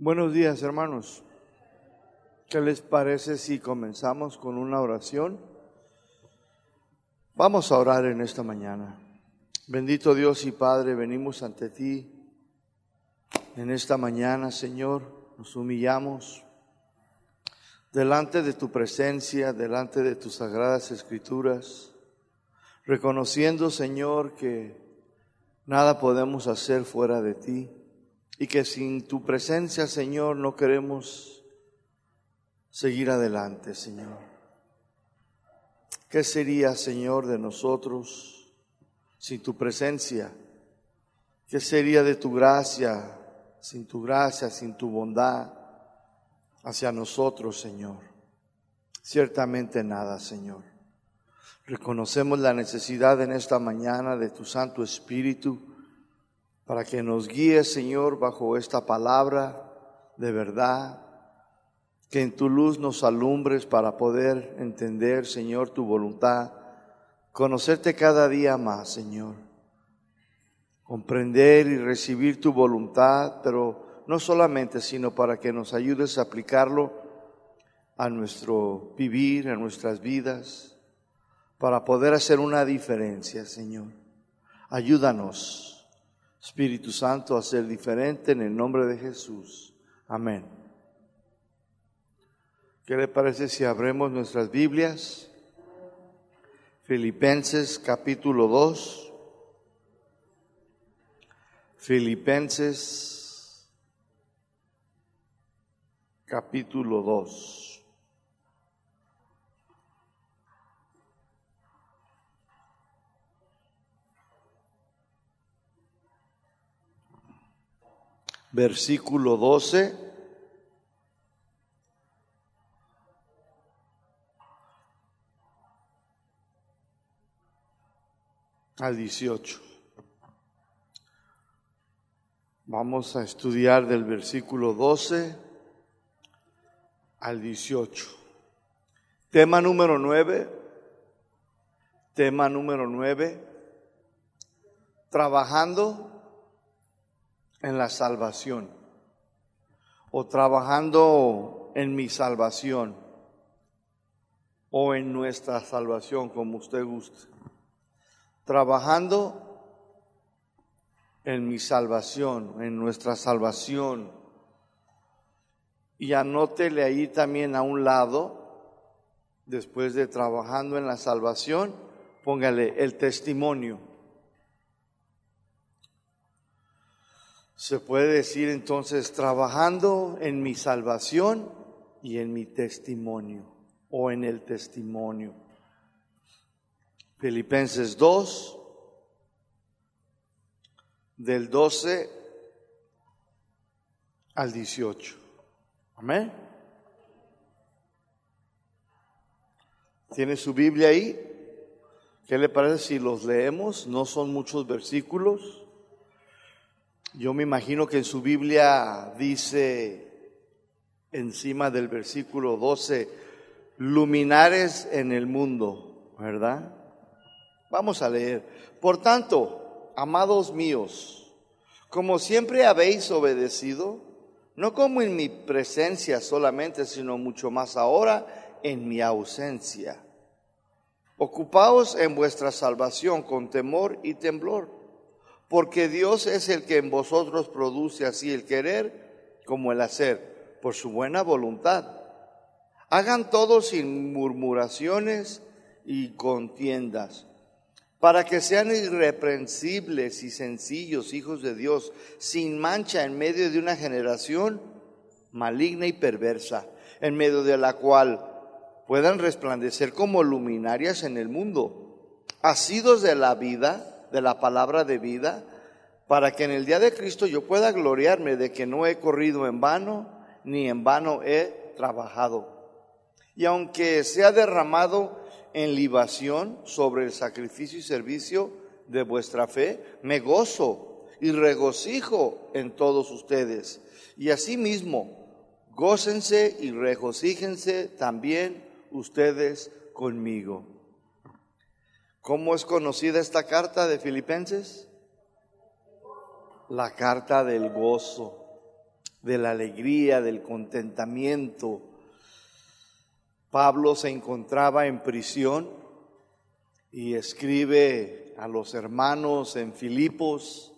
Buenos días, hermanos. ¿Qué les parece si comenzamos con una oración? Vamos a orar en esta mañana. Bendito Dios y Padre, venimos ante ti en esta mañana, Señor. Nos humillamos delante de tu presencia, delante de tus sagradas escrituras, reconociendo, Señor, que nada podemos hacer fuera de ti y que sin tu presencia, Señor, no queremos seguir adelante, Señor. ¿Qué sería, Señor, de nosotros sin tu presencia? ¿Qué sería de tu gracia, sin tu gracia, sin tu bondad hacia nosotros, Señor? Ciertamente nada, Señor. Reconocemos la necesidad en esta mañana de tu Santo Espíritu para que nos guíe, Señor, bajo esta palabra de verdad, que en tu luz nos alumbres para poder entender, Señor, tu voluntad, conocerte cada día más, Señor, comprender y recibir tu voluntad, pero no solamente, sino para que nos ayudes a aplicarlo a nuestro vivir, a nuestras vidas, para poder hacer una diferencia, Señor. Ayúdanos Espíritu Santo, a ser diferente en el nombre de Jesús. Amén. ¿Qué le parece si abremos nuestras Biblias? Filipenses capítulo 2. Filipenses capítulo 2. Versículo 12. al 18. Vamos a estudiar del versículo 12 al 18. Tema número 9. Tema número 9. Trabajando en la salvación o trabajando en mi salvación o en nuestra salvación, como usted guste. Trabajando en mi salvación, en nuestra salvación. Y anótele ahí también a un lado, después de trabajando en la salvación, póngale el testimonio. Se puede decir entonces, trabajando en mi salvación y en mi testimonio, o en el testimonio. Filipenses 2, del 12 al 18. Amén. ¿Tiene su Biblia ahí? ¿Qué le parece si los leemos? No son muchos versículos. Yo me imagino que en su Biblia dice encima del versículo 12, luminares en el mundo, ¿verdad? Vamos a leer. Por tanto, amados míos, como siempre habéis obedecido, no como en mi presencia solamente, sino mucho más ahora en mi ausencia. Ocupaos en vuestra salvación con temor y temblor porque Dios es el que en vosotros produce así el querer como el hacer, por su buena voluntad. Hagan todo sin murmuraciones y contiendas, para que sean irreprensibles y sencillos hijos de Dios, sin mancha en medio de una generación maligna y perversa, en medio de la cual puedan resplandecer como luminarias en el mundo, asidos de la vida, de la palabra de vida, para que en el día de Cristo yo pueda gloriarme de que no he corrido en vano, ni en vano he trabajado. Y aunque sea derramado en libación sobre el sacrificio y servicio de vuestra fe, me gozo y regocijo en todos ustedes. Y asimismo, gócense y regocíjense también ustedes conmigo. ¿Cómo es conocida esta carta de Filipenses? La carta del gozo. de la alegría, del contentamiento. Pablo se encontraba en prisión y escribe a los hermanos en Filipos,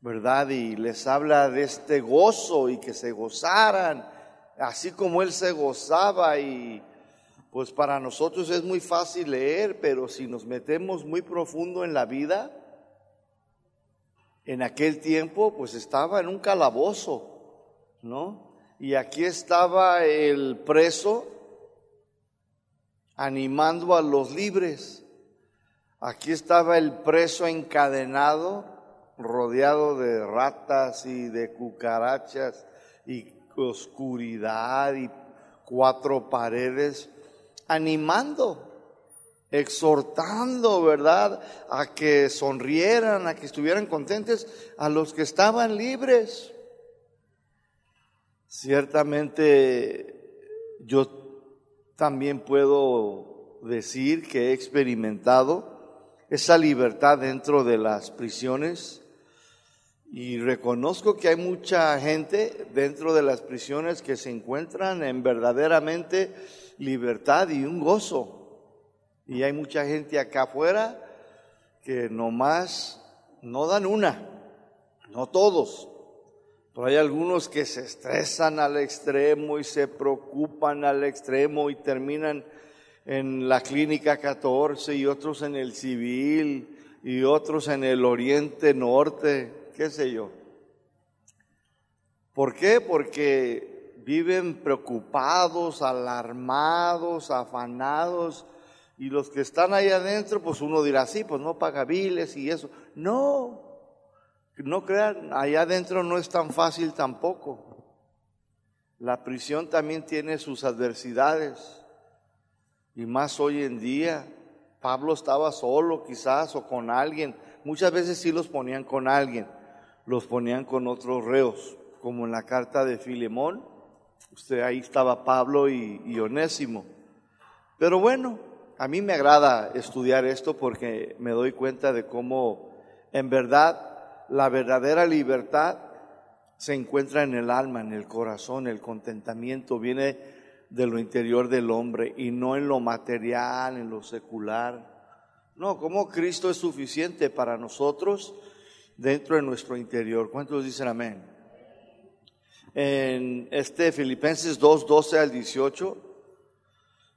¿verdad? Y les habla de este gozo y que se gozaran, así como él se gozaba y pues para nosotros es muy fácil leer, pero si nos metemos muy profundo en la vida, en aquel tiempo pues estaba en un calabozo, ¿no? Y aquí estaba el preso animando a los libres. Aquí estaba el preso encadenado, rodeado de ratas y de cucarachas y oscuridad y cuatro paredes animando, exhortando, ¿verdad? A que sonrieran, a que estuvieran contentes a los que estaban libres. Ciertamente yo también puedo decir que he experimentado esa libertad dentro de las prisiones y reconozco que hay mucha gente dentro de las prisiones que se encuentran en verdaderamente libertad y un gozo. Y hay mucha gente acá afuera que nomás no dan una, no todos, pero hay algunos que se estresan al extremo y se preocupan al extremo y terminan en la clínica 14 y otros en el civil y otros en el oriente norte, qué sé yo. ¿Por qué? Porque viven preocupados, alarmados, afanados, y los que están ahí adentro, pues uno dirá, sí, pues no paga biles y eso. No, no crean, allá adentro no es tan fácil tampoco. La prisión también tiene sus adversidades, y más hoy en día. Pablo estaba solo quizás o con alguien. Muchas veces sí los ponían con alguien, los ponían con otros reos, como en la carta de Filemón Usted ahí estaba Pablo y, Onésimo. Pero bueno, a mí me agrada estudiar esto porque me doy cuenta de cómo en verdad la verdadera libertad se encuentra en el alma, en el corazón, el contentamiento viene de lo interior del hombre y no en lo material, en lo secular. No, como Cristo es suficiente para nosotros dentro de nuestro interior. ¿Cuántos dicen amén? En este Filipenses 2, 12 al 18.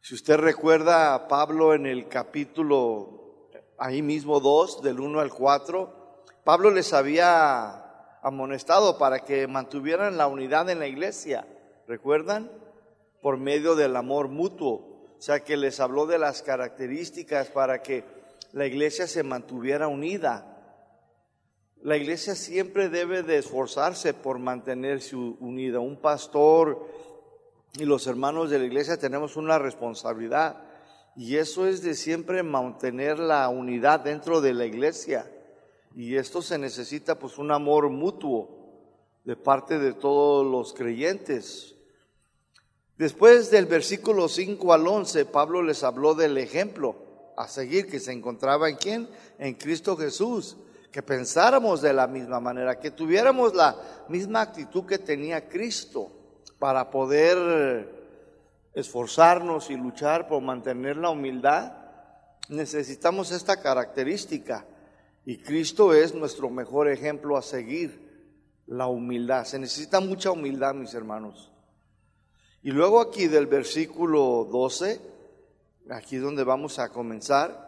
Si usted recuerda a Pablo en el capítulo, ahí mismo 2, del 1 al 4, Pablo les había amonestado para que mantuvieran la unidad en la iglesia, ¿recuerdan? Por medio del amor mutuo. O sea que les habló de las características para que la iglesia se mantuviera unida. La iglesia siempre debe de esforzarse por mantenerse unida. Un pastor y los hermanos de la iglesia tenemos una responsabilidad y eso es de siempre mantener la unidad dentro de la iglesia. Y esto se necesita pues un amor mutuo de parte de todos los creyentes. Después del versículo 5 al 11, Pablo les habló del ejemplo a seguir que se encontraba en quién? En Cristo Jesús que pensáramos de la misma manera, que tuviéramos la misma actitud que tenía Cristo para poder esforzarnos y luchar por mantener la humildad. Necesitamos esta característica y Cristo es nuestro mejor ejemplo a seguir, la humildad. Se necesita mucha humildad, mis hermanos. Y luego aquí del versículo 12, aquí donde vamos a comenzar,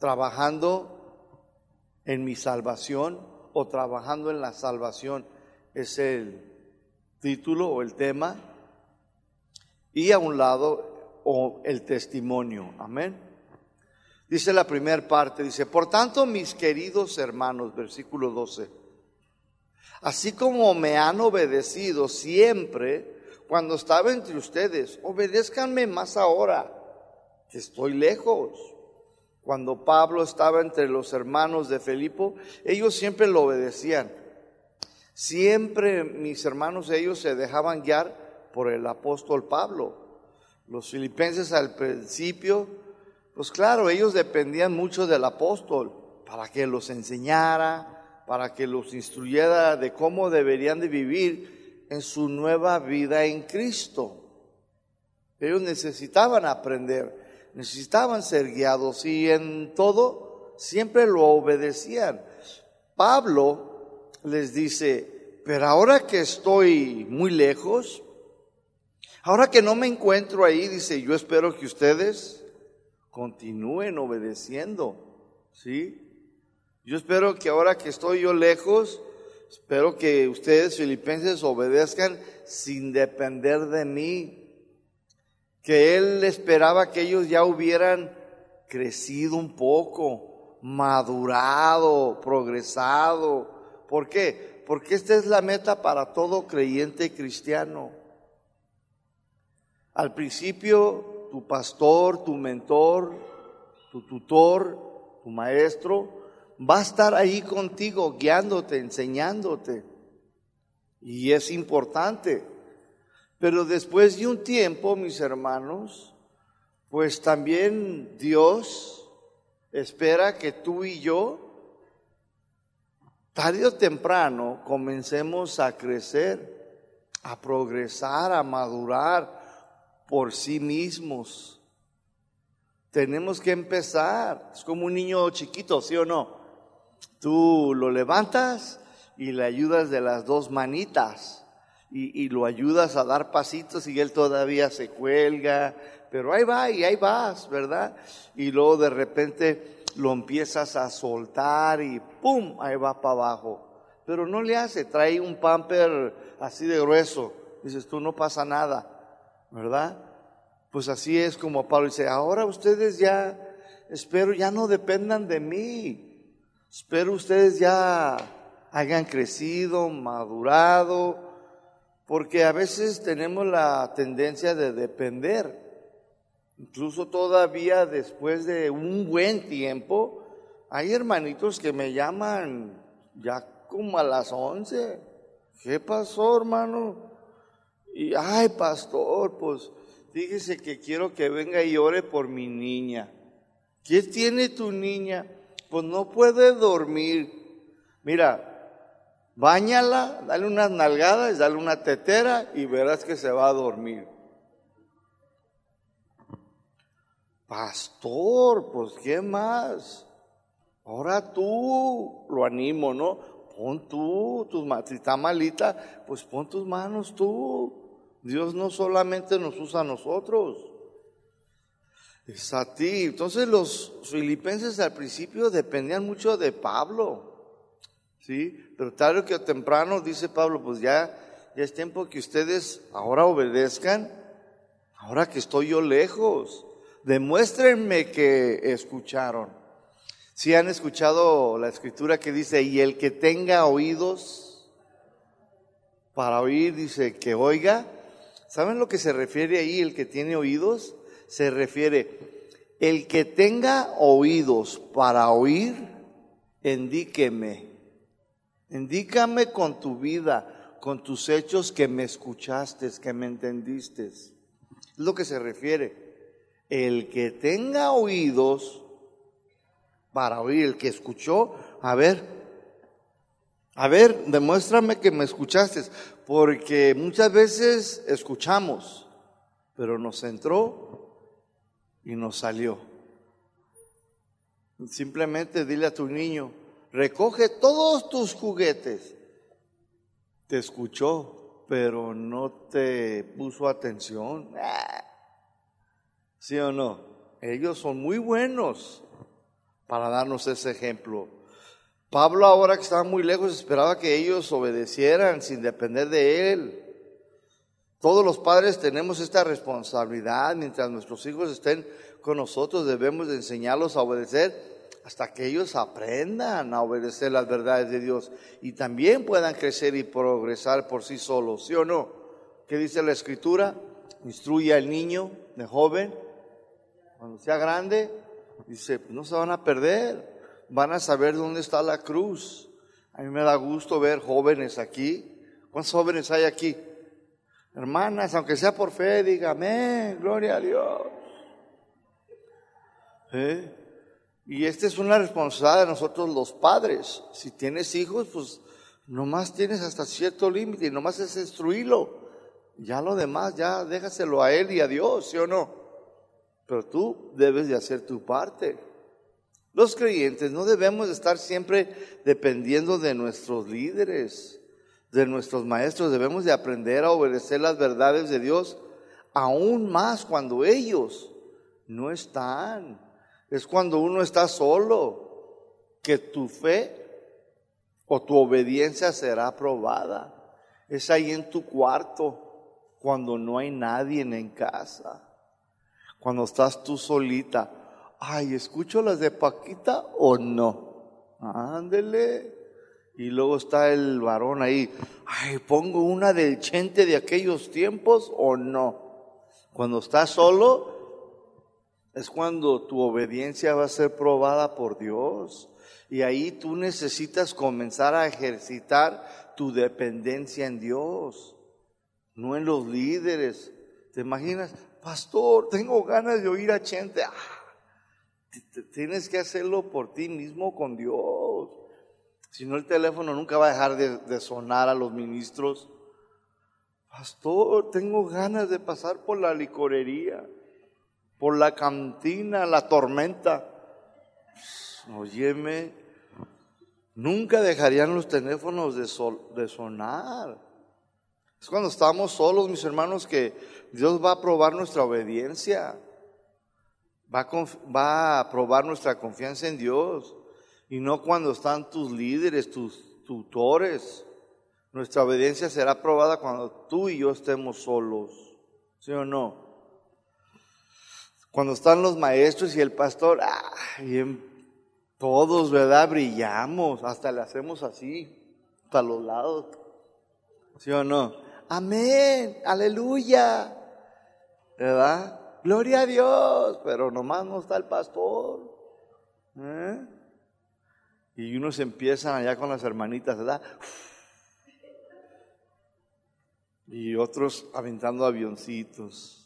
trabajando en mi salvación o trabajando en la salvación es el título o el tema. Y a un lado o el testimonio. Amén. Dice la primera parte, dice, por tanto mis queridos hermanos, versículo 12, así como me han obedecido siempre cuando estaba entre ustedes, obedézcanme más ahora, que estoy lejos. Cuando Pablo estaba entre los hermanos de Felipo, ellos siempre lo obedecían. Siempre mis hermanos, ellos se dejaban guiar por el apóstol Pablo. Los filipenses al principio, pues claro, ellos dependían mucho del apóstol para que los enseñara, para que los instruyera de cómo deberían de vivir en su nueva vida en Cristo. Ellos necesitaban aprender, necesitaban ser guiados y en todo siempre lo obedecían. Pablo les dice, pero ahora que estoy muy lejos, ahora que no me encuentro ahí, dice, yo espero que ustedes continúen obedeciendo, ¿sí? Yo espero que ahora que estoy yo lejos, espero que ustedes filipenses obedezcan sin depender de mí. Que él esperaba que ellos ya hubieran crecido un poco, madurado, progresado. ¿Por qué? Porque esta es la meta para todo creyente cristiano. Al principio, tu pastor, tu mentor, tu tutor, tu maestro, va a estar ahí contigo, guiándote, enseñándote. Y es importante. Pero después de un tiempo, mis hermanos, pues también Dios espera que tú y yo, tarde o temprano, comencemos a crecer, a progresar, a madurar por sí mismos. Tenemos que empezar. Es como un niño chiquito, ¿sí o no? Tú lo levantas y le ayudas de las dos manitas y, lo ayudas a dar pasitos y él todavía se cuelga, pero ahí va y ahí vas, ¿verdad? Y luego de repente lo empiezas a soltar y ¡pum! Ahí va para abajo. Pero no le hace, trae un pamper así de grueso. Dices tú, no pasa nada, ¿verdad? Pues así es como Pablo dice, ahora ustedes ya, espero, ya no dependan de mí. Espero ustedes ya hayan crecido, madurado, porque a veces tenemos la tendencia de depender. Incluso todavía después de un buen tiempo, hay hermanitos que me llaman ya como a las once. ¿Qué pasó, hermano? Y, ay, pastor, pues fíjese que quiero que venga y ore por mi niña. ¿Qué tiene tu niña? pues no puede dormir. Mira, bañala, dale unas nalgadas, dale una tetera y verás que se va a dormir. Pastor, pues ¿qué más? Ahora tú, lo animo, ¿no? Pon tú, tus, si malita, pues pon tus manos tú. Dios no solamente nos usa a nosotros. Es a ti. Entonces los filipenses al principio dependían mucho de Pablo. ¿Sí? Pero tarde que temprano dice Pablo, pues ya, ya es tiempo que ustedes ahora obedezcan. Ahora que estoy yo lejos, demuéstrenme que escucharon. Si han escuchado la escritura que dice, y el que tenga oídos para oír, dice que oiga. ¿Saben lo que se refiere ahí, el que tiene oídos? se refiere, el que tenga oídos para oír, indíqueme. Indícame con tu vida, con tus hechos que me escuchaste, que me entendiste. Es lo que se refiere. El que tenga oídos para oír, el que escuchó, a ver, a ver, demuéstrame que me escuchaste, porque muchas veces escuchamos, pero nos entró y nos salió. Simplemente dile a tu niño, recoge todos tus juguetes. Te escuchó, pero no te puso atención. ¿Sí o no? Ellos son muy buenos para darnos ese ejemplo. Pablo ahora que estaba muy lejos esperaba que ellos obedecieran sin depender de él. Todos los padres tenemos esta responsabilidad, mientras nuestros hijos estén con nosotros debemos de enseñarlos a obedecer hasta que ellos aprendan a obedecer las verdades de Dios y también puedan crecer y progresar por sí solos, ¿sí o no? ¿Qué dice la escritura? Instruye al niño de joven, cuando sea grande, dice, pues no se van a perder, van a saber dónde está la cruz. A mí me da gusto ver jóvenes aquí. ¿Cuántos jóvenes hay aquí? Hermanas, aunque sea por fe, diga amén, gloria a Dios. ¿Eh? Y esta es una responsabilidad de nosotros los padres. Si tienes hijos, pues Nomás tienes hasta cierto límite y nomás es instruirlo. Ya lo demás, ya déjaselo a él y a Dios, ¿sí o no? Pero tú debes de hacer tu parte. Los creyentes no debemos estar siempre dependiendo de nuestros líderes, de nuestros maestros. Debemos de aprender a obedecer las verdades de Dios, aún más cuando ellos no están. Es cuando uno está solo, que tu fe o tu obediencia será probada. Es ahí en tu cuarto, cuando no hay nadie en casa, cuando estás tú solita. Ay, ¿escucho las de Paquita o no? Ándele. Y luego está el varón ahí. Ay, ¿pongo una del chente de aquellos tiempos o no? Cuando estás solo, es cuando tu obediencia va a ser probada por Dios. Y ahí tú necesitas comenzar a ejercitar tu dependencia en Dios, no en los líderes. ¿Te imaginas? Pastor, tengo ganas de oír a gente. Ah, tienes que hacerlo por ti mismo con Dios. Si no, el teléfono nunca va a dejar de, de sonar a los ministros. Pastor, tengo ganas de pasar por la licorería, por la cantina, la tormenta. Óyeme, nunca dejarían los teléfonos de, de sonar. Es cuando estamos solos, mis hermanos, que Dios va a probar nuestra obediencia. Va a, va a probar nuestra confianza en Dios. Y no cuando están tus líderes, tus tutores. Nuestra obediencia será probada cuando tú y yo estemos solos. ¿Sí o no? Cuando están los maestros y el pastor, ah, todos, ¿verdad? Brillamos, hasta le hacemos así, hasta los lados. ¿Sí o no? Amén, aleluya, ¿verdad? Gloria a Dios, pero nomás no está el pastor. ¿eh? Y unos empiezan allá con las hermanitas, ¿verdad? Y otros aventando avioncitos.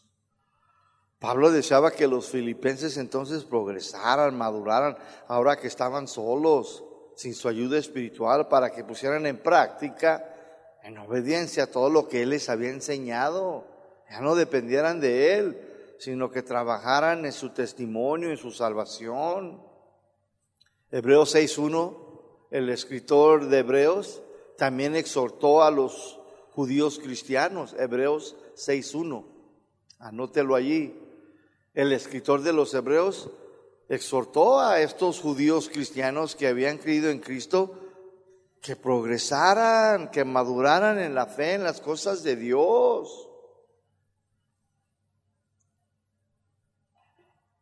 Pablo deseaba que los filipenses entonces progresaran, maduraran, ahora que estaban solos, sin su ayuda espiritual, para que pusieran en práctica, en obediencia, todo lo que él les había enseñado. Ya no dependieran de él, sino que trabajaran en su testimonio, en su salvación. Hebreos 6.1, el escritor de Hebreos, también exhortó a los judíos cristianos, Hebreos 6.1. Anótelo allí el escritor de los Hebreos exhortó a estos judíos cristianos que habían creído en Cristo que progresaran, que maduraran en la fe, en las cosas de Dios.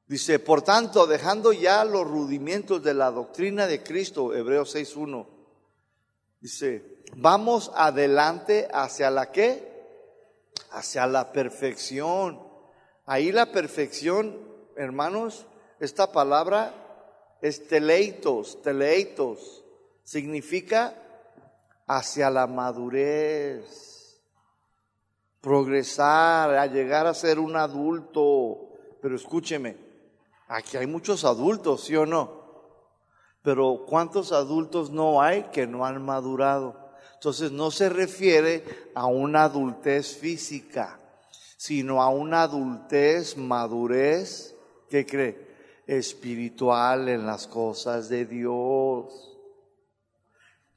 Dice, por tanto, dejando ya los rudimentos de la doctrina de Cristo, Hebreos 6.1, dice, vamos adelante hacia la qué? Hacia la perfección Ahí la perfección, hermanos, esta palabra es teleitos, teleitos, significa hacia la madurez, progresar, a llegar a ser un adulto. Pero escúcheme, aquí hay muchos adultos, ¿sí o no? Pero ¿cuántos adultos no hay que no han madurado? Entonces no se refiere a una adultez física sino a una adultez, madurez, ¿qué cree? Espiritual en las cosas de Dios.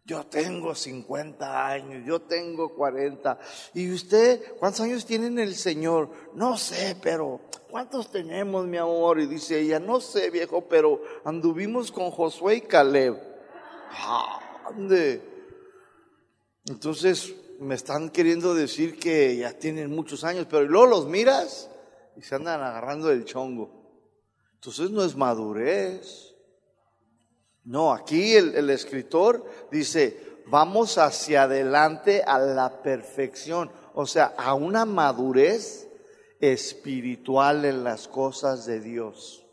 Yo tengo 50 años, yo tengo 40. ¿Y usted cuántos años tiene el Señor? No sé, pero ¿cuántos tenemos, mi amor? Y dice ella, no sé, viejo, pero anduvimos con Josué y Caleb. ¿Dónde? Entonces, me están queriendo decir que ya tienen muchos años, pero luego los miras y se andan agarrando el chongo. Entonces no es madurez. No, aquí el, el escritor dice, vamos hacia adelante a la perfección, o sea, a una madurez espiritual en las cosas de Dios.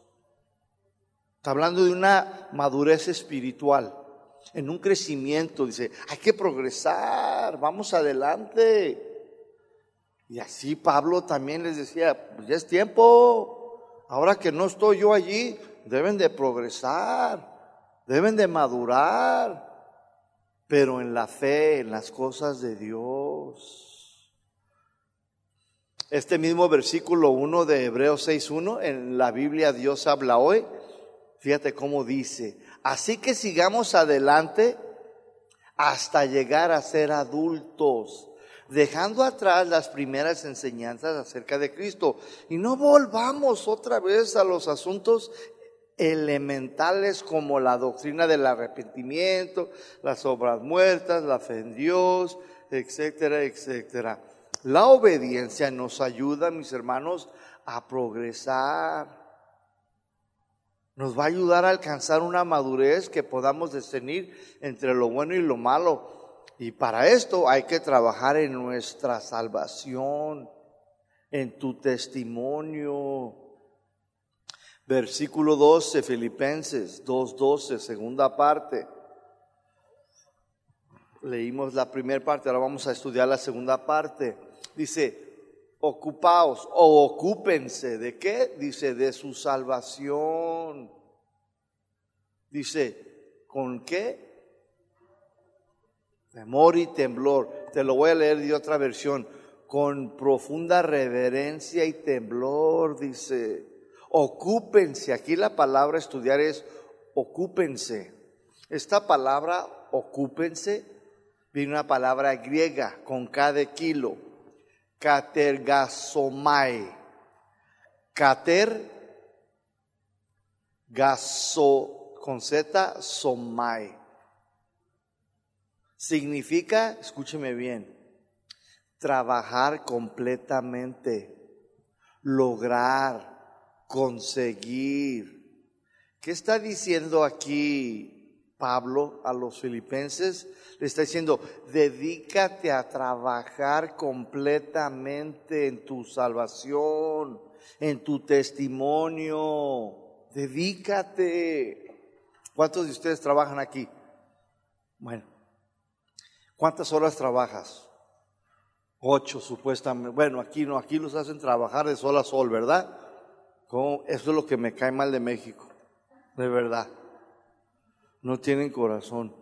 Está hablando de una madurez espiritual en un crecimiento, dice, hay que progresar, vamos adelante. Y así Pablo también les decía, pues ya es tiempo, ahora que no estoy yo allí, deben de progresar, deben de madurar. pero en la fe, en las cosas de Dios. Este mismo versículo 1 de Hebreos 6.1, en la Biblia Dios habla hoy, fíjate cómo dice, así que sigamos adelante hasta llegar a ser adultos, dejando atrás las primeras enseñanzas acerca de Cristo y no volvamos otra vez a los asuntos elementales como la doctrina del arrepentimiento, las obras muertas, la fe en Dios, etcétera, etcétera. La obediencia nos ayuda, mis hermanos, a progresar. Nos va a ayudar a alcanzar una madurez que podamos discernir entre lo bueno y lo malo. Y para esto hay que trabajar en nuestra salvación, en tu testimonio, Versículo 12, Filipenses 2.12, segunda parte. Leímos la primera parte, ahora vamos a estudiar la segunda parte. Dice, ocupaos o ocúpense de qué? Dice, de su salvación. Dice, ¿con qué? Temor y temblor. Te lo voy a leer de otra versión. Con profunda reverencia y temblor, dice Ocúpense, aquí la palabra estudiar es ocúpense. Esta palabra ocúpense viene una palabra griega con cada kilo, catergasomai. Cater, gaso, con Z, somai. Significa, escúcheme bien, trabajar completamente, lograr, conseguir. ¿Qué está diciendo aquí Pablo a los filipenses? Le está diciendo, dedícate a trabajar completamente en tu salvación, en tu testimonio. Dedícate. ¿Cuántos de ustedes trabajan aquí? Bueno, ¿cuántas horas trabajas? Ocho, supuestamente. Bueno, aquí no, aquí los hacen trabajar de sol a sol, ¿verdad? Eso es lo que me cae mal de México, de verdad. No tienen corazón.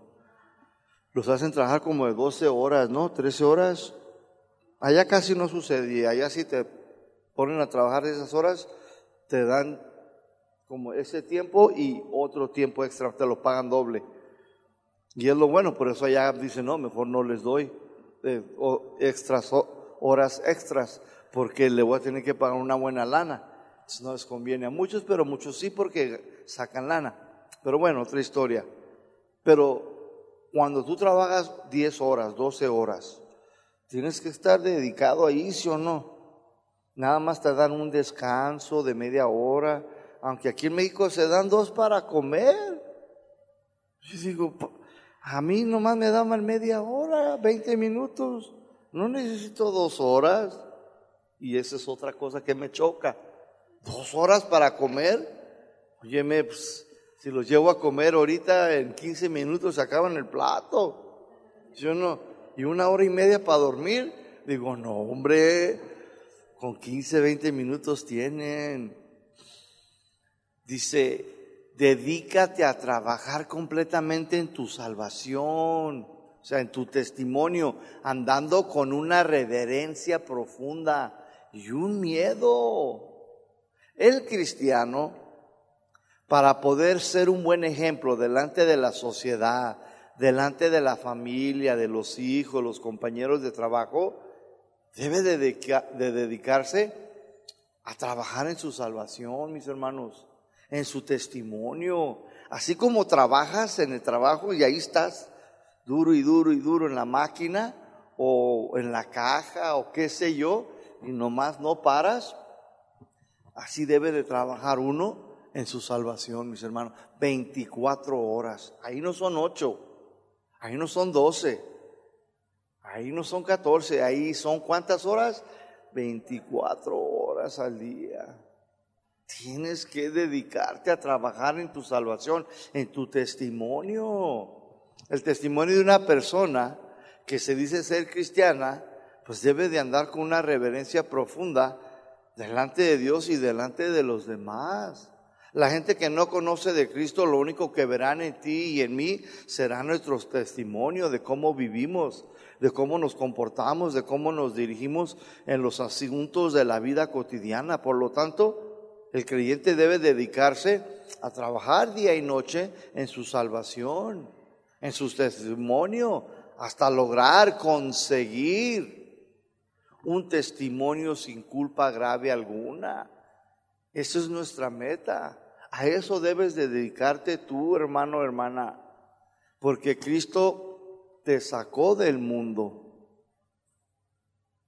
Los hacen trabajar como de 12 horas, ¿no? 13 horas. Allá casi no sucedía. Allá si te ponen a trabajar esas horas, te dan como ese tiempo y otro tiempo extra, te lo pagan doble. Y es lo bueno, por eso allá dicen, no, mejor no les doy eh, extras, horas extras, porque le voy a tener que pagar una buena lana no les conviene a muchos, pero muchos sí porque sacan lana. Pero bueno, otra historia. Pero cuando tú trabajas 10 horas, 12 horas, tienes que estar dedicado ahí, ¿sí o no? Nada más te dan un descanso de media hora, aunque aquí en México se dan dos para comer. Yo digo, a mí nomás me daban media hora, 20 minutos, no necesito dos horas. Y esa es otra cosa que me choca ¿Dos horas para comer? Óyeme, pues, si los llevo a comer ahorita en 15 minutos acaban el plato. Yo no, y una hora y media para dormir. Digo, no, hombre, con 15, 20 minutos tienen. Dice, dedícate a trabajar completamente en tu salvación, o sea, en tu testimonio, andando con una reverencia profunda y un miedo el cristiano, para poder ser un buen ejemplo delante de la sociedad, delante de la familia, de los hijos, los compañeros de trabajo, debe de, dedicarse a trabajar en su salvación, mis hermanos, en su testimonio. Así como trabajas en el trabajo y ahí estás duro y duro y duro en la máquina o en la caja o qué sé yo, y nomás no paras, Así debe de trabajar uno en su salvación, mis hermanos. 24 horas. Ahí no son 8, ahí no son 12, ahí no son 14, ahí son cuántas horas? 24 horas al día. Tienes que dedicarte a trabajar en tu salvación, en tu testimonio. El testimonio de una persona que se dice ser cristiana, pues debe de andar con una reverencia profunda delante de Dios y delante de los demás. La gente que no conoce de Cristo, lo único que verán en ti y en mí será nuestro testimonio de cómo vivimos, de cómo nos comportamos, de cómo nos dirigimos en los asuntos de la vida cotidiana. Por lo tanto, el creyente debe dedicarse a trabajar día y noche en su salvación, en su testimonio, hasta lograr conseguir un testimonio sin culpa grave alguna. Esa es nuestra meta. A eso debes de dedicarte tú, hermano, hermana, porque Cristo te sacó del mundo,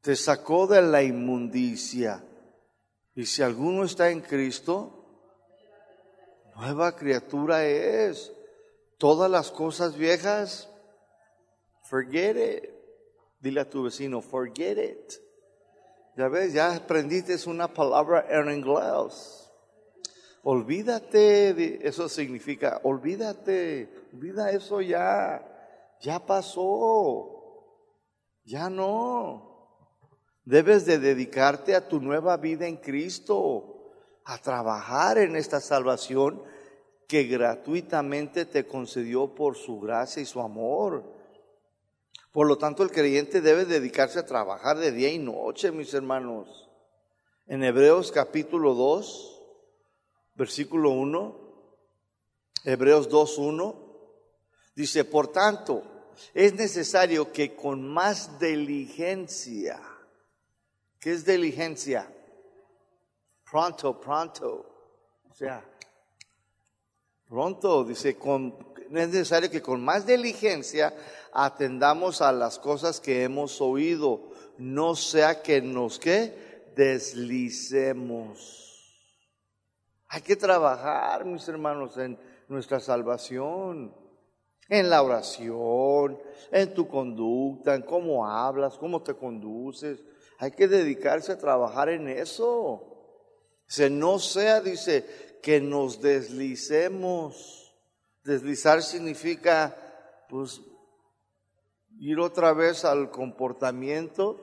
te sacó de la inmundicia. Y si alguno está en Cristo, nueva criatura es. Todas las cosas viejas, forget it. Dile a tu vecino, forget it. Ya ves, ya aprendiste una palabra en inglés. Olvídate, eso significa, olvídate, olvida eso ya, ya pasó, ya no. Debes de dedicarte a tu nueva vida en Cristo, a trabajar en esta salvación que gratuitamente te concedió por su gracia y su amor. Por lo tanto, el creyente debe dedicarse a trabajar de día y noche, mis hermanos. En Hebreos capítulo 2, versículo 1, Hebreos 2.1, dice, por tanto, es necesario que con más diligencia, ¿qué es diligencia? Pronto, pronto, o sea, pronto, dice, con, es necesario que con más diligencia atendamos a las cosas que hemos oído, no sea que nos que deslicemos. Hay que trabajar, mis hermanos, en nuestra salvación, en la oración, en tu conducta, en cómo hablas, cómo te conduces. Hay que dedicarse a trabajar en eso. Se no sea, dice, que nos deslicemos. Deslizar significa, pues, ir otra vez al comportamiento.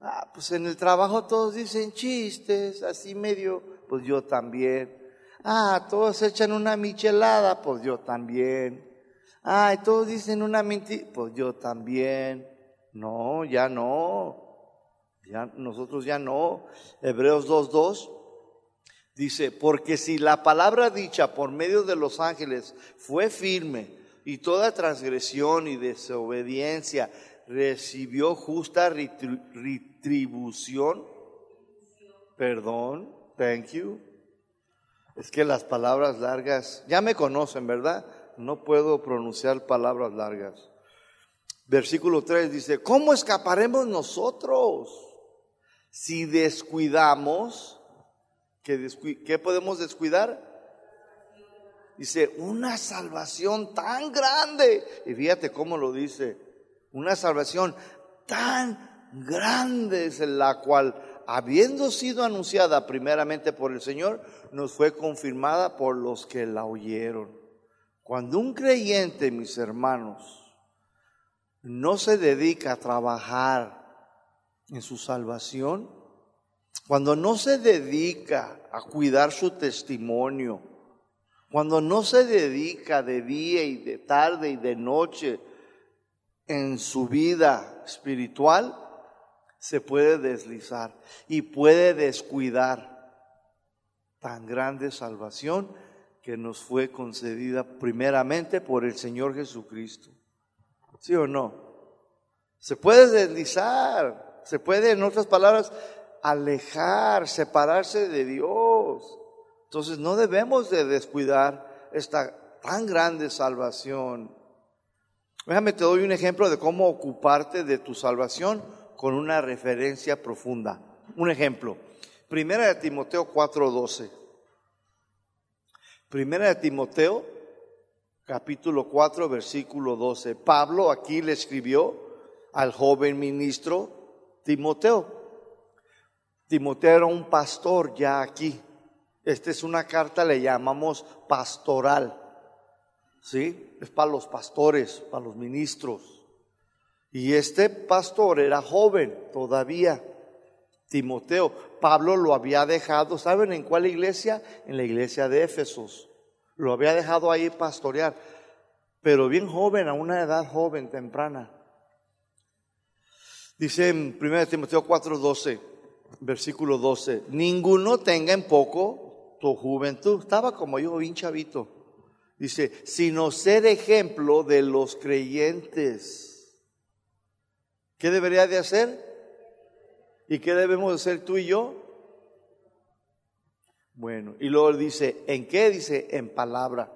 Ah, pues en el trabajo todos dicen chistes, así medio pues yo también. Ah, todos echan una michelada, pues yo también. Ah, todos dicen una mentira, pues yo también. No, ya no. Ya, nosotros ya no. Hebreos 2.2 dice, porque si la palabra dicha por medio de los ángeles fue firme y toda transgresión y desobediencia recibió justa retribución, perdón, Thank you. Es que las palabras largas, ya me conocen, ¿verdad? No puedo pronunciar palabras largas. Versículo 3 dice, ¿cómo escaparemos nosotros si descuidamos? ¿Qué, ¿Qué podemos descuidar? Dice, una salvación tan grande. Y fíjate cómo lo dice. Una salvación tan grande es la cual habiendo sido anunciada primeramente por el Señor, nos fue confirmada por los que la oyeron. Cuando un creyente, mis hermanos, no se dedica a trabajar en su salvación, cuando no se dedica a cuidar su testimonio, cuando no se dedica de día y de tarde y de noche en su vida espiritual, se puede deslizar y puede descuidar tan grande salvación que nos fue concedida primeramente por el Señor Jesucristo. ¿Sí o no? Se puede deslizar, se puede, en otras palabras, alejar, separarse de Dios. Entonces no debemos de descuidar esta tan grande salvación. Déjame te doy un ejemplo de cómo ocuparte de tu salvación con una referencia profunda. Un ejemplo, Primera de Timoteo 4:12. Primera de Timoteo, capítulo 4, versículo 12. Pablo aquí le escribió al joven ministro Timoteo. Timoteo era un pastor ya aquí. Esta es una carta, le llamamos pastoral. ¿Sí? Es para los pastores, para los ministros. Y este pastor era joven todavía. Timoteo. Pablo lo había dejado, ¿saben en cuál iglesia? En la iglesia de Éfesos. Lo había dejado ahí pastorear, pero bien joven, a una edad joven, temprana. Dice en 1 Timoteo 4:12, versículo 12, ninguno tenga en poco tu juventud. Estaba como yo, bien chavito. Dice, sino ser ejemplo de los creyentes. ¿Qué debería de hacer? ¿Y qué debemos hacer tú y yo? Bueno, y luego dice, ¿en qué? Dice, en palabra.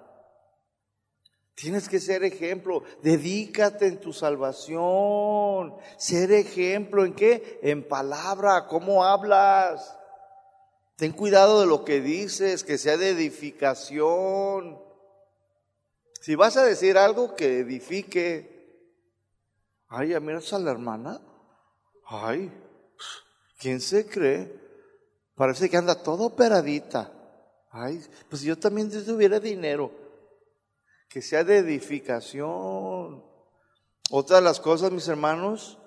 Tienes que ser ejemplo, dedícate en tu salvación, ser ejemplo en qué? En palabra, ¿cómo hablas? Ten cuidado de lo que dices, que sea de edificación. Si vas a decir algo que edifique, ay, miras a la hermana, ay, ¿quién se cree? Parece que anda todo operadita. Ay, pues yo también tuviera dinero que sea de edificación. Otra de las cosas, mis hermanos,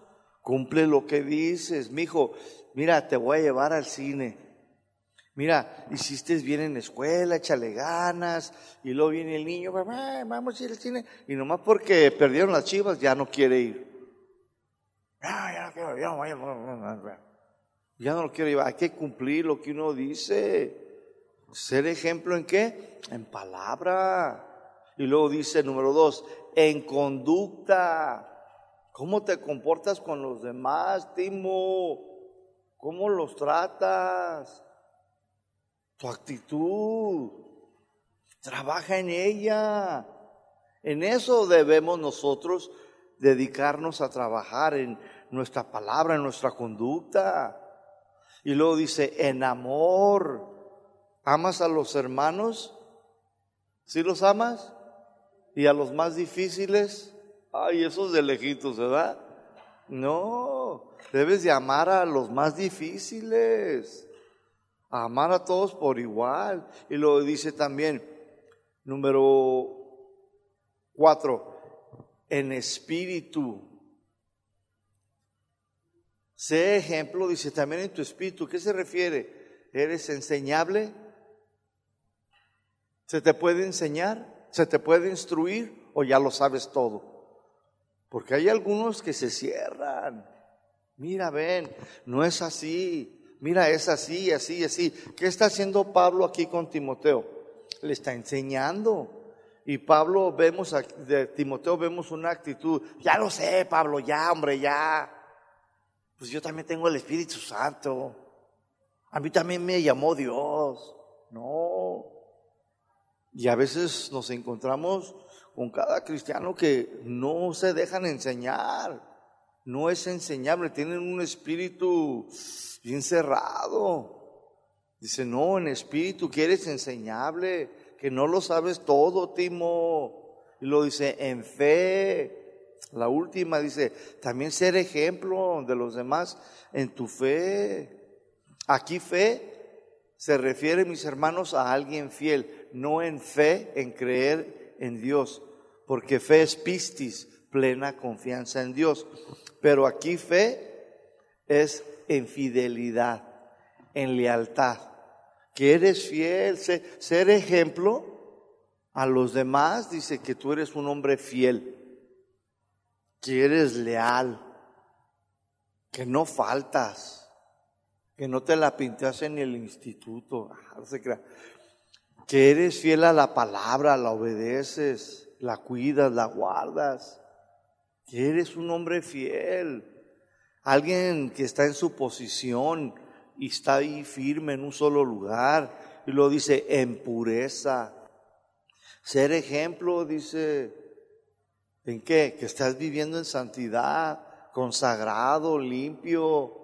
cumple lo que dices. Mi hijo, mira, te voy a llevar al cine. Mira, hiciste bien en la escuela, échale ganas. Y luego viene el niño, vamos a ir al cine. Y nomás porque perdieron las chivas, ya no quiere ir. ya no quiero, ya no, ya no lo quiero llevar. Hay que cumplir lo que uno dice. Ser ejemplo en qué? En palabra. Y luego dice número dos, en conducta. ¿Cómo te comportas con los demás, Timo? ¿Cómo los tratas? Tu actitud. Trabaja en ella. En eso debemos nosotros dedicarnos a trabajar en nuestra palabra, en nuestra conducta. Y luego dice, en amor. ¿Amas a los hermanos? ¿Sí los amas? Y a los más difíciles, ay, esos de lejitos, ¿verdad? No, debes de amar a los más difíciles, amar a todos por igual. Y lo dice también, número cuatro, en espíritu. Sé ejemplo, dice también en tu espíritu. ¿Qué se refiere? ¿Eres enseñable? ¿Se te puede enseñar? ¿Se te puede instruir o ya lo sabes todo? Porque hay algunos que se cierran. Mira, ven, no es así. Mira, es así, así, así. ¿Qué está haciendo Pablo aquí con Timoteo? Le está enseñando. Y Pablo vemos, de Timoteo vemos una actitud, ya lo sé, Pablo, ya, hombre, ya. Pues yo también tengo el Espíritu Santo. A mí también me llamó Dios. No. Y a veces nos encontramos con cada cristiano que no se dejan enseñar, no es enseñable, tienen un espíritu bien cerrado. Dice, no, en espíritu que eres enseñable, que no lo sabes todo, Timo. Y lo dice, en fe. La última dice, también ser ejemplo de los demás en tu fe. Aquí fe se refiere, mis hermanos, a alguien fiel, no en fe, en creer en Dios, porque fe es pistis, plena confianza en Dios. Pero aquí fe es en fidelidad, en lealtad, que eres fiel, ser ejemplo a los demás, dice que tú eres un hombre fiel, que eres leal, que no faltas que no te la pintas en el instituto, ah, que eres fiel a la palabra, la obedeces, la cuidas, la guardas, que eres un hombre fiel, alguien que está en su posición y está ahí firme en un solo lugar, y lo dice en pureza. Ser ejemplo, dice, ¿en qué? Que estás viviendo en santidad, consagrado, limpio,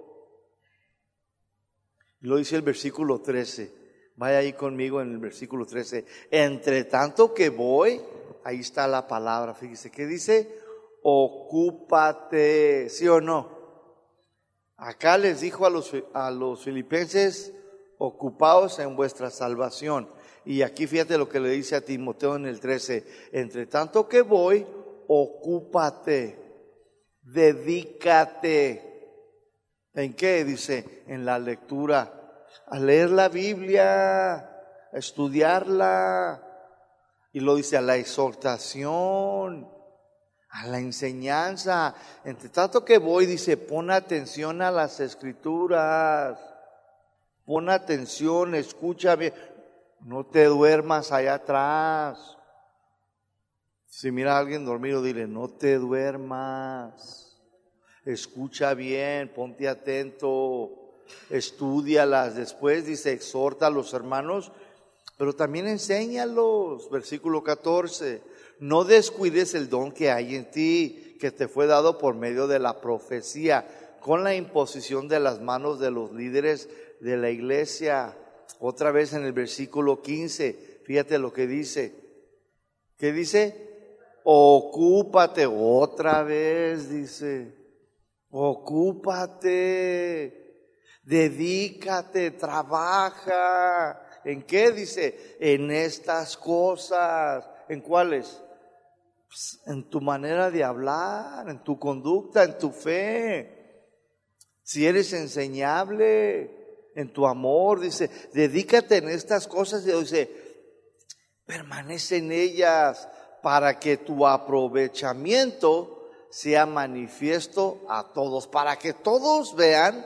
lo dice el versículo 13. Vaya ahí conmigo en el versículo 13. Entre tanto que voy, ahí está la palabra. Fíjese, ¿qué dice? Ocúpate, ¿sí o no? Acá les dijo a los, a los filipenses, ocupaos en vuestra salvación. Y aquí fíjate lo que le dice a Timoteo en el 13. Entre tanto que voy, ocúpate, dedícate ¿En qué? Dice, en la lectura. A leer la Biblia, a estudiarla. Y lo dice a la exhortación, a la enseñanza. Entre tanto que voy, dice, pon atención a las escrituras. Pon atención, escucha bien. No te duermas allá atrás. Si mira a alguien dormido, dile, no te duermas. Escucha bien, ponte atento, estudialas. Después dice, exhorta a los hermanos, pero también enséñalos. Versículo 14, no descuides el don que hay en ti, que te fue dado por medio de la profecía, con la imposición de las manos de los líderes de la iglesia. Otra vez en el versículo 15, fíjate lo que dice. ¿Qué dice? Ocúpate otra vez, dice. Ocúpate, dedícate, trabaja. ¿En qué dice? En estas cosas. ¿En cuáles? Pues, en tu manera de hablar, en tu conducta, en tu fe. Si eres enseñable, en tu amor, dice, dedícate en estas cosas. Y dice, permanece en ellas para que tu aprovechamiento sea manifiesto a todos, para que todos vean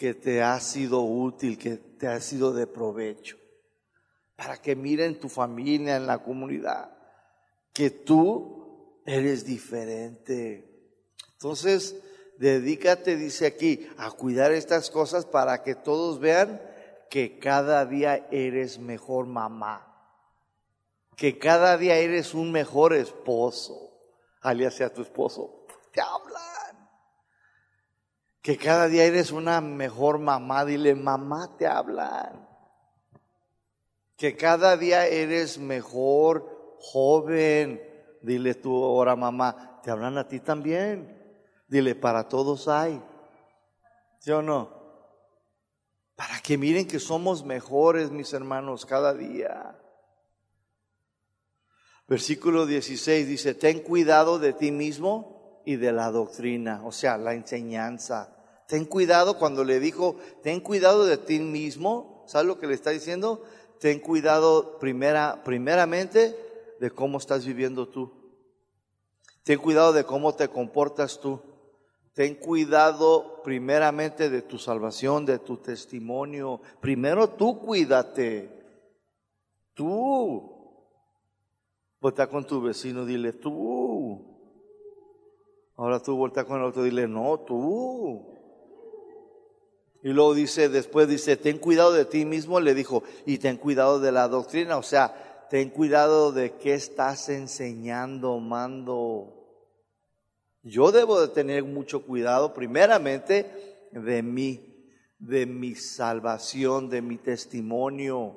que te ha sido útil, que te ha sido de provecho, para que miren tu familia, en la comunidad, que tú eres diferente. Entonces, dedícate, dice aquí, a cuidar estas cosas para que todos vean que cada día eres mejor mamá que cada día eres un mejor esposo, alias sea tu esposo, te hablan. Que cada día eres una mejor mamá, dile, mamá, te hablan. Que cada día eres mejor joven, dile tú ahora, mamá, te hablan a ti también. Dile, para todos hay. ¿Sí o no? Para que miren que somos mejores, mis hermanos, cada día. Versículo 16 dice, ten cuidado de ti mismo y de la doctrina, o sea, la enseñanza. Ten cuidado cuando le dijo, ten cuidado de ti mismo, ¿sabes lo que le está diciendo? Ten cuidado primera, primeramente de cómo estás viviendo tú. Ten cuidado de cómo te comportas tú. Ten cuidado primeramente de tu salvación, de tu testimonio. Primero tú cuídate. Tú. Voltea con tu vecino, dile tú. Ahora tú voltea con el otro, dile no, tú. Y luego dice, después dice, ten cuidado de ti mismo, le dijo, y ten cuidado de la doctrina, o sea, ten cuidado de qué estás enseñando, mando. Yo debo de tener mucho cuidado, primeramente, de mí, de mi salvación, de mi testimonio.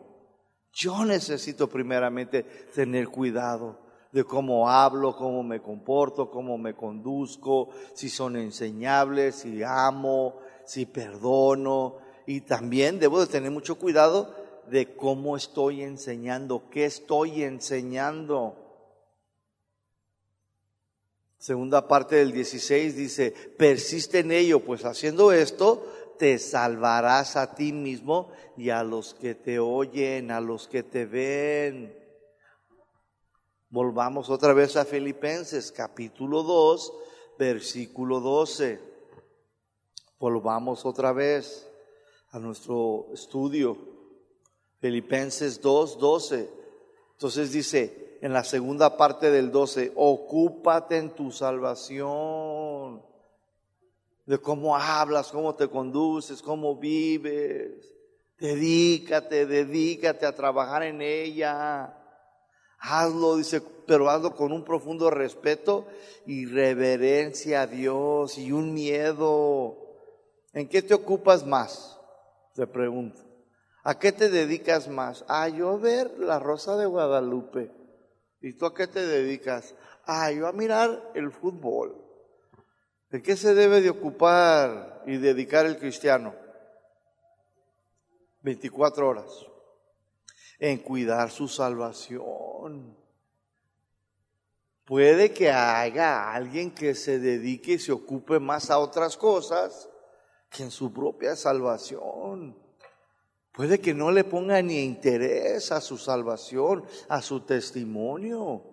Yo necesito primeramente tener cuidado de cómo hablo, cómo me comporto, cómo me conduzco, si son enseñables, si amo, si perdono. Y también debo de tener mucho cuidado de cómo estoy enseñando, qué estoy enseñando. Segunda parte del 16 dice, persiste en ello, pues haciendo esto te salvarás a ti mismo y a los que te oyen, a los que te ven. Volvamos otra vez a Filipenses capítulo 2, versículo 12. Volvamos otra vez a nuestro estudio. Filipenses 2, 12. Entonces dice en la segunda parte del 12, ocúpate en tu salvación de cómo hablas, cómo te conduces, cómo vives. Dedícate, dedícate a trabajar en ella. Hazlo, dice, pero hazlo con un profundo respeto y reverencia a Dios y un miedo. ¿En qué te ocupas más? Te pregunto. ¿A qué te dedicas más? A yo ver la Rosa de Guadalupe. ¿Y tú a qué te dedicas? Ah, yo a mirar el fútbol. ¿De qué se debe de ocupar y dedicar el cristiano? 24 horas. En cuidar su salvación. Puede que haya alguien que se dedique y se ocupe más a otras cosas que en su propia salvación. Puede que no le ponga ni interés a su salvación, a su testimonio.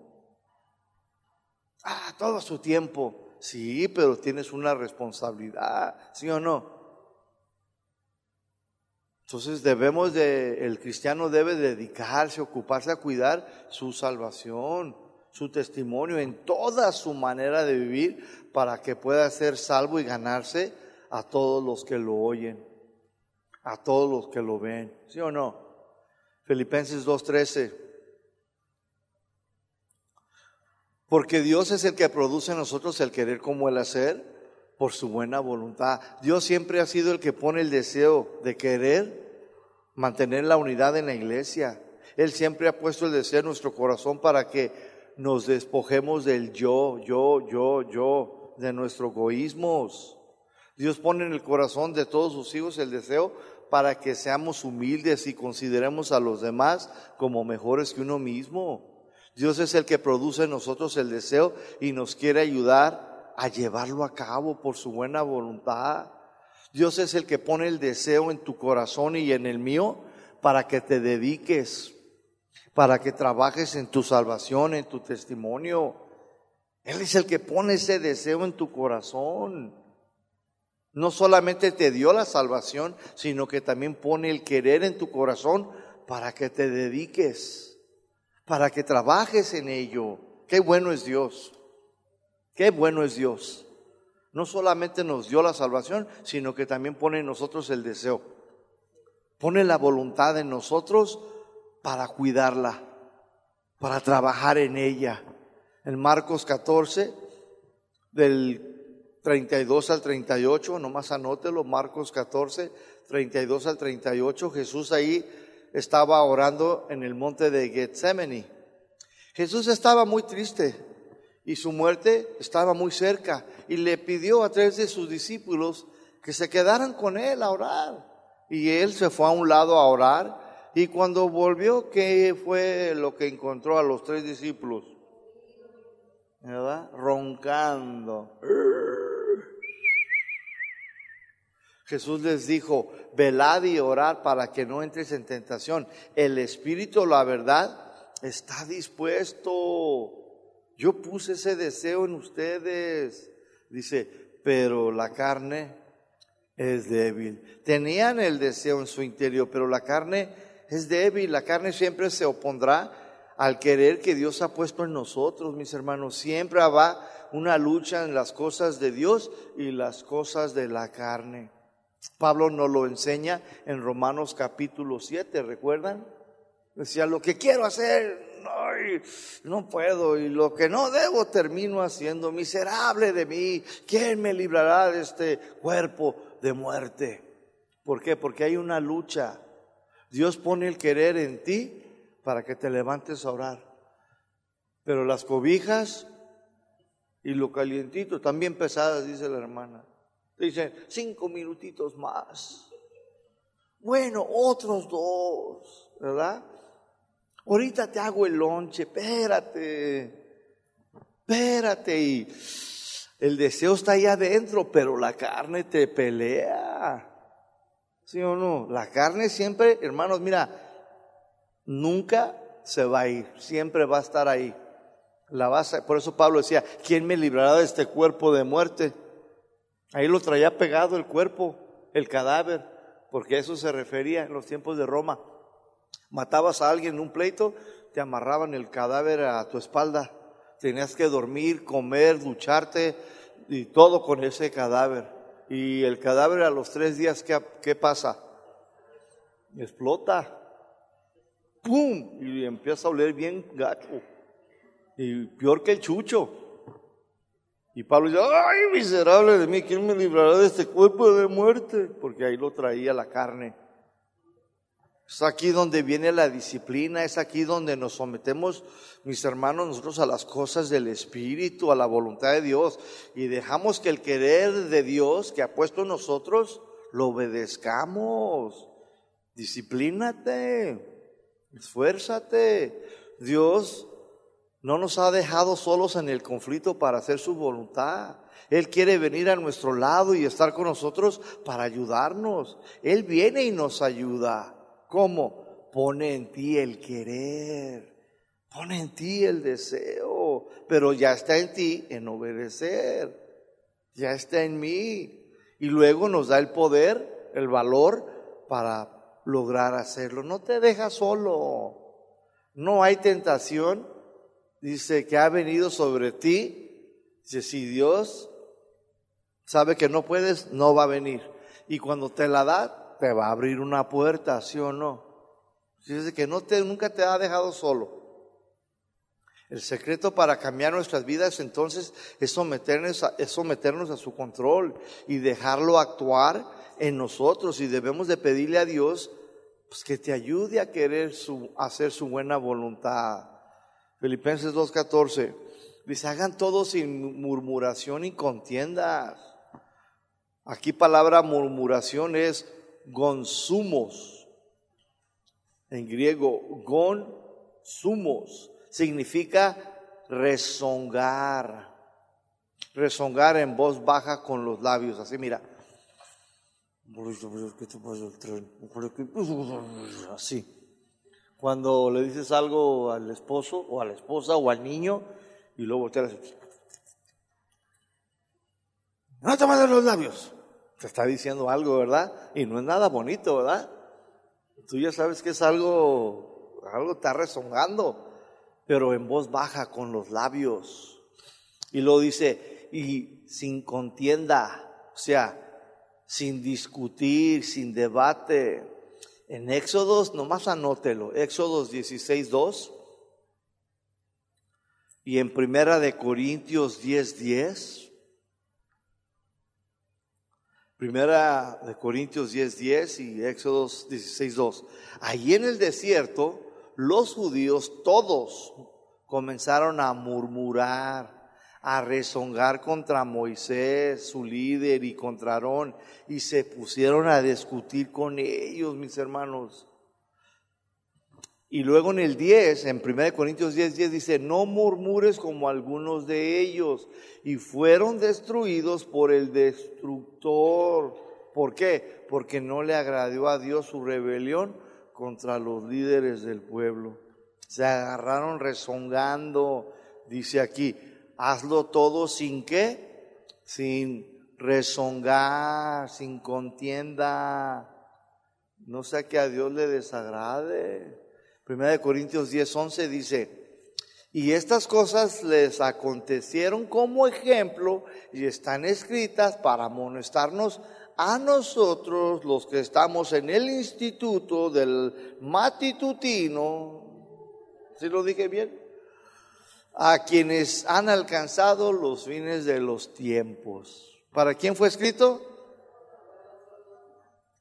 Ah, todo su tiempo. Sí, pero tienes una responsabilidad, ¿sí o no? Entonces debemos de, el cristiano debe dedicarse, ocuparse a cuidar su salvación, su testimonio en toda su manera de vivir para que pueda ser salvo y ganarse a todos los que lo oyen, a todos los que lo ven, ¿sí o no? Filipenses 2.13. Porque Dios es el que produce en nosotros el querer como el hacer por su buena voluntad. Dios siempre ha sido el que pone el deseo de querer mantener la unidad en la iglesia. Él siempre ha puesto el deseo en nuestro corazón para que nos despojemos del yo, yo, yo, yo, de nuestros egoísmos. Dios pone en el corazón de todos sus hijos el deseo para que seamos humildes y consideremos a los demás como mejores que uno mismo. Dios es el que produce en nosotros el deseo y nos quiere ayudar a llevarlo a cabo por su buena voluntad. Dios es el que pone el deseo en tu corazón y en el mío para que te dediques, para que trabajes en tu salvación, en tu testimonio. Él es el que pone ese deseo en tu corazón. No solamente te dio la salvación, sino que también pone el querer en tu corazón para que te dediques, para que trabajes en ello. Qué bueno es Dios. Qué bueno es Dios. No solamente nos dio la salvación, sino que también pone en nosotros el deseo. Pone la voluntad en nosotros para cuidarla, para trabajar en ella. En Marcos 14, del 32 al 38, nomás anótelo, Marcos 14, 32 al 38, Jesús ahí estaba orando en el monte de Getsemaní. Jesús estaba muy triste y su muerte estaba muy cerca y le pidió a tres de sus discípulos que se quedaran con él a orar. Y él se fue a un lado a orar y cuando volvió, ¿qué fue lo que encontró a los tres discípulos? ¿Verdad? Roncando. Jesús les dijo, velad y orad para que no entres en tentación. El Espíritu, la verdad, está dispuesto. Yo puse ese deseo en ustedes. Dice, pero la carne es débil. Tenían el deseo en su interior, pero la carne es débil, la carne siempre se opondrá al querer que Dios ha puesto en nosotros, mis hermanos. Siempre va una lucha en las cosas de Dios y las cosas de la carne. Pablo nos lo enseña en Romanos capítulo 7, ¿recuerdan? Decía, lo que quiero hacer, no, no puedo, y lo que no debo termino haciendo, miserable de mí, ¿quién me librará de este cuerpo de muerte? ¿Por qué? Porque hay una lucha Dios pone el querer en ti para que te levantes a orar. Pero las cobijas y lo calientito, también pesadas, dice la hermana. Dicen, cinco minutitos más. Bueno, otros dos, ¿verdad? Ahorita te hago el lonche, espérate, espérate. Y el deseo está ahí adentro, pero la carne te pelea. ¿Sí o no? La carne siempre, hermanos, mira, nunca se va a ir, siempre va a estar ahí. La vas por eso Pablo decía, ¿quién me librará de este cuerpo de muerte? Ahí lo traía pegado el cuerpo, el cadáver, porque eso se refería en los tiempos de Roma. Matabas a alguien en un pleito, te amarraban el cadáver a tu espalda. Tenías que dormir, comer, ducharte y todo con ese cadáver y el cadáver a los tres días, ¿qué, qué pasa? Explota. ¡Pum! Y empieza a oler bien gato. Y peor que el chucho. Y Pablo dice, ay, miserable de mí, ¿quién me librará de este cuerpo de muerte? Porque ahí lo traía la carne. Es aquí donde viene la disciplina, es aquí donde nos sometemos, mis hermanos, nosotros a las cosas del Espíritu, a la voluntad de Dios, y dejamos que el querer de Dios que ha puesto en nosotros lo obedezcamos. Disciplínate, esfuérzate. Dios No nos ha dejado solos en el conflicto para hacer su voluntad. Él quiere venir a nuestro lado y estar con nosotros para ayudarnos. Él viene y nos ayuda. ¿Cómo? Pone en ti el querer. Pone en ti el deseo. Pero ya está en ti en obedecer. Ya está en mí. Y luego nos da el poder, el valor para lograr hacerlo. No te dejas solo. No hay tentación dice que ha venido sobre ti. Dice, si Dios sabe que no puedes, no va a venir. Y cuando te la da, te va a abrir una puerta, ¿sí o no? Dice que nunca te ha dejado solo. El secreto para cambiar nuestras vidas entonces es someternos a, es someternos a su control y dejarlo actuar en nosotros. Y debemos de pedirle a Dios pues, que te ayude a querer su, hacer su buena voluntad. Filipenses 2.14. Dice, hagan todo sin murmuración y contiendas. Aquí palabra murmuración es gonzumos. En griego, gonzumos. Significa rezongar. Rezongar en voz baja con los labios. Así, mira. Así. Cuando le dices algo al esposo o a la esposa o al niño y luego volteas. No te de los labios. Te está diciendo algo, ¿verdad? Y no es nada bonito, ¿verdad? Tú ya sabes que es algo, algo está rezongando, pero en voz baja con los labios. Y lo dice, y sin contienda, o sea, sin discutir, sin debate, en Éxodos, nomás anótelo, Éxodos 16, 2. Y en Primera de Corintios 10, 10. Primera de Corintios 10, 10 y Éxodos 16, 2. Allí en el desierto, los judíos todos comenzaron a murmurar a rezongar contra Moisés, su líder, y contra Aarón, y se pusieron a discutir con ellos, mis hermanos. Y luego en el 10, en 1 Corintios 10, 10 dice, no murmures como algunos de ellos, y fueron destruidos por el destructor. ¿Por qué? Porque no le agradó a Dios su rebelión contra los líderes del pueblo. Se agarraron rezongando, dice aquí, Hazlo todo sin qué? Sin rezongar, sin contienda. No sea que a Dios le desagrade. Primera de Corintios 10, 11 dice, y estas cosas les acontecieron como ejemplo y están escritas para amonestarnos a nosotros, los que estamos en el instituto del matitutino. ¿Sí lo dije bien? a quienes han alcanzado los fines de los tiempos. ¿Para quién fue escrito?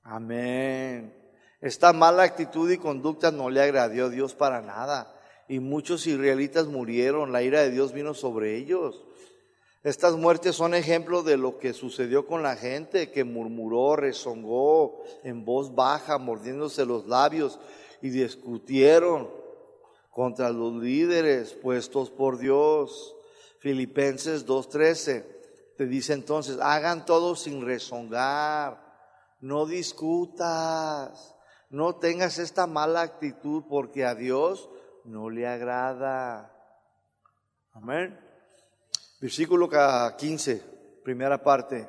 Amén. Esta mala actitud y conducta no le agradó a Dios para nada. Y muchos israelitas murieron, la ira de Dios vino sobre ellos. Estas muertes son ejemplo de lo que sucedió con la gente que murmuró, rezongó en voz baja, mordiéndose los labios y discutieron contra los líderes puestos por Dios. Filipenses 2.13 te dice entonces, hagan todo sin rezongar, no discutas, no tengas esta mala actitud porque a Dios no le agrada. Amén. Versículo 15, primera parte.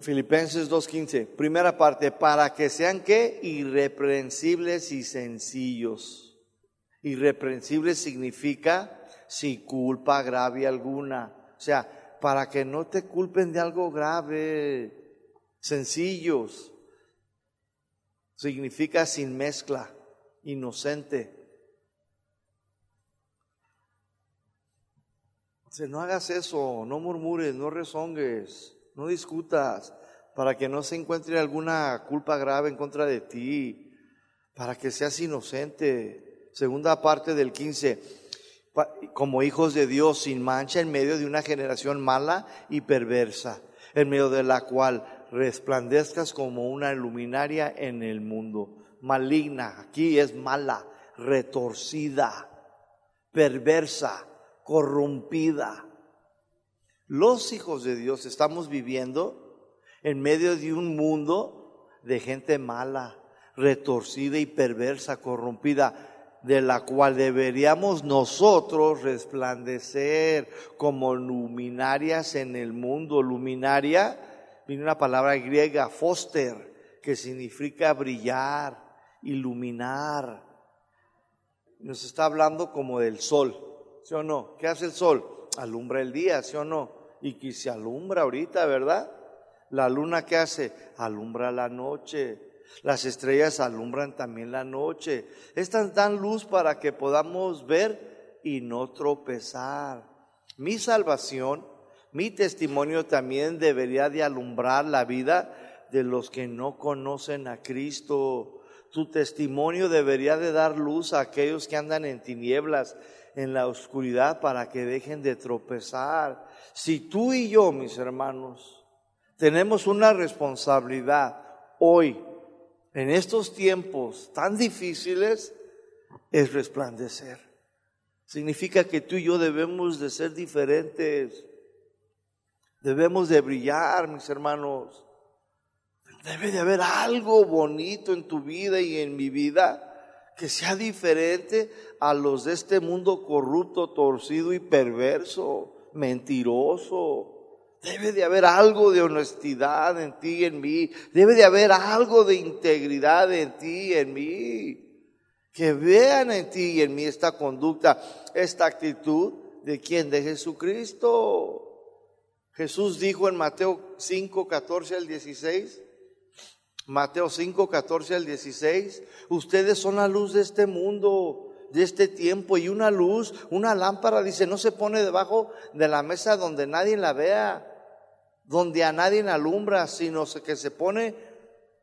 Filipenses 2.15, primera parte, para que sean qué? Irreprensibles y sencillos. Irreprensibles significa sin culpa grave alguna. O sea, para que no te culpen de algo grave. Sencillos. Significa sin mezcla, inocente. No hagas eso, no murmures, no rezongues no discutas para que no se encuentre alguna culpa grave en contra de ti, para que seas inocente. Segunda parte del 15, como hijos de Dios sin mancha en medio de una generación mala y perversa, en medio de la cual resplandezcas como una luminaria en el mundo. Maligna, aquí es mala, retorcida, perversa, corrompida. Los hijos de Dios estamos viviendo en medio de un mundo de gente mala, retorcida y perversa, corrompida de la cual deberíamos nosotros resplandecer como luminarias en el mundo. Luminaria viene una palabra griega, foster, que significa brillar, iluminar. Nos está hablando como del sol, ¿sí o no? ¿Qué hace el sol? Alumbra el día, ¿sí o no? Y que se alumbra ahorita, ¿verdad? La luna, ¿qué hace? Alumbra la noche. Las estrellas alumbran también la noche. Estas dan luz para que podamos ver y no tropezar. Mi salvación, mi testimonio también debería de alumbrar la vida de los que no conocen a Cristo. Tu testimonio debería de dar luz a aquellos que andan en tinieblas, en la oscuridad, para que dejen de tropezar. Si tú y yo, mis hermanos, tenemos una responsabilidad hoy en estos tiempos tan difíciles es resplandecer. Significa que tú y yo debemos de ser diferentes. Debemos de brillar, mis hermanos. Debe de haber algo bonito en tu vida y en mi vida que sea diferente a los de este mundo corrupto, torcido y perverso, mentiroso. Debe de haber algo de honestidad en ti y en mí. Debe de haber algo de integridad en ti y en mí. Que vean en ti y en mí esta conducta, esta actitud de quien? De Jesucristo. Jesús dijo en Mateo 5, 14 al 16. Mateo 5, 14 al 16. Ustedes son la luz de este mundo de este tiempo y una luz, una lámpara, dice, no se pone debajo de la mesa donde nadie la vea, donde a nadie alumbra, sino que se pone